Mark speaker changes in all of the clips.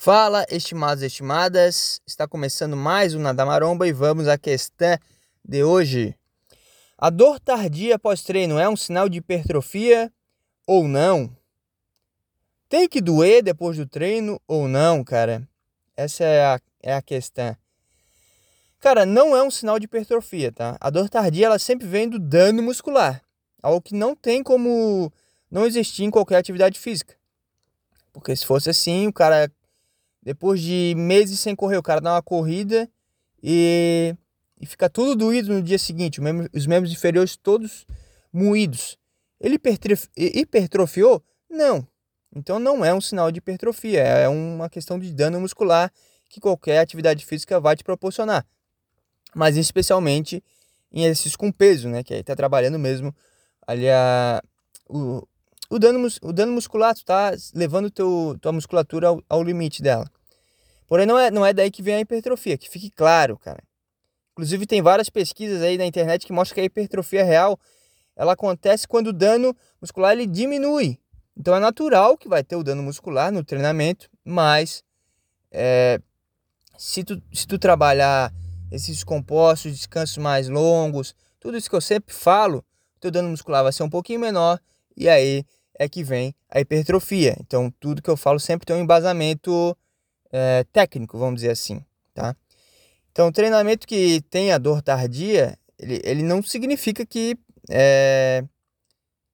Speaker 1: Fala, estimados e estimadas, está começando mais um Nada Maromba e vamos à questão de hoje. A dor tardia pós-treino é um sinal de hipertrofia ou não? Tem que doer depois do treino ou não, cara? Essa é a, é a questão. Cara, não é um sinal de hipertrofia, tá? A dor tardia ela sempre vem do dano muscular, algo que não tem como não existir em qualquer atividade física. Porque se fosse assim, o cara depois de meses sem correr, o cara dá uma corrida e, e fica tudo doído no dia seguinte, os membros inferiores todos moídos. Ele hipertrofiou? Não. Então não é um sinal de hipertrofia, é uma questão de dano muscular que qualquer atividade física vai te proporcionar. Mas especialmente em exercícios com peso, né? Que aí tá trabalhando mesmo ali a, o, o, dano, o dano muscular, tu tá levando teu, tua musculatura ao, ao limite dela. Porém, não é, não é daí que vem a hipertrofia, que fique claro, cara. Inclusive, tem várias pesquisas aí na internet que mostram que a hipertrofia real ela acontece quando o dano muscular ele diminui. Então, é natural que vai ter o dano muscular no treinamento, mas é, se, tu, se tu trabalhar esses compostos, descansos mais longos, tudo isso que eu sempre falo, o teu dano muscular vai ser um pouquinho menor e aí é que vem a hipertrofia. Então, tudo que eu falo sempre tem um embasamento é, técnico, vamos dizer assim, tá? Então, treinamento que tenha dor tardia, ele, ele não significa que, é,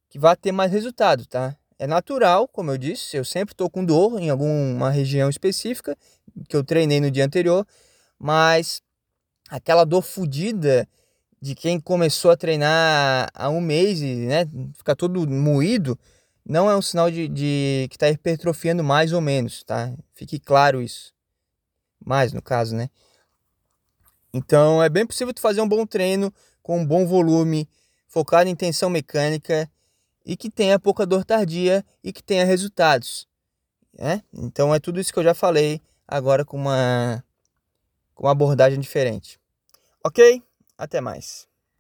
Speaker 1: que vá ter mais resultado, tá? É natural, como eu disse, eu sempre estou com dor em alguma região específica que eu treinei no dia anterior, mas aquela dor fodida de quem começou a treinar há um mês e né, fica todo moído, não é um sinal de, de que está hipertrofiando mais ou menos, tá? Fique claro isso. Mais no caso, né? Então é bem possível tu fazer um bom treino com um bom volume, focado em tensão mecânica e que tenha pouca dor tardia e que tenha resultados. Né? Então é tudo isso que eu já falei agora com uma, com uma abordagem diferente. Ok? Até mais.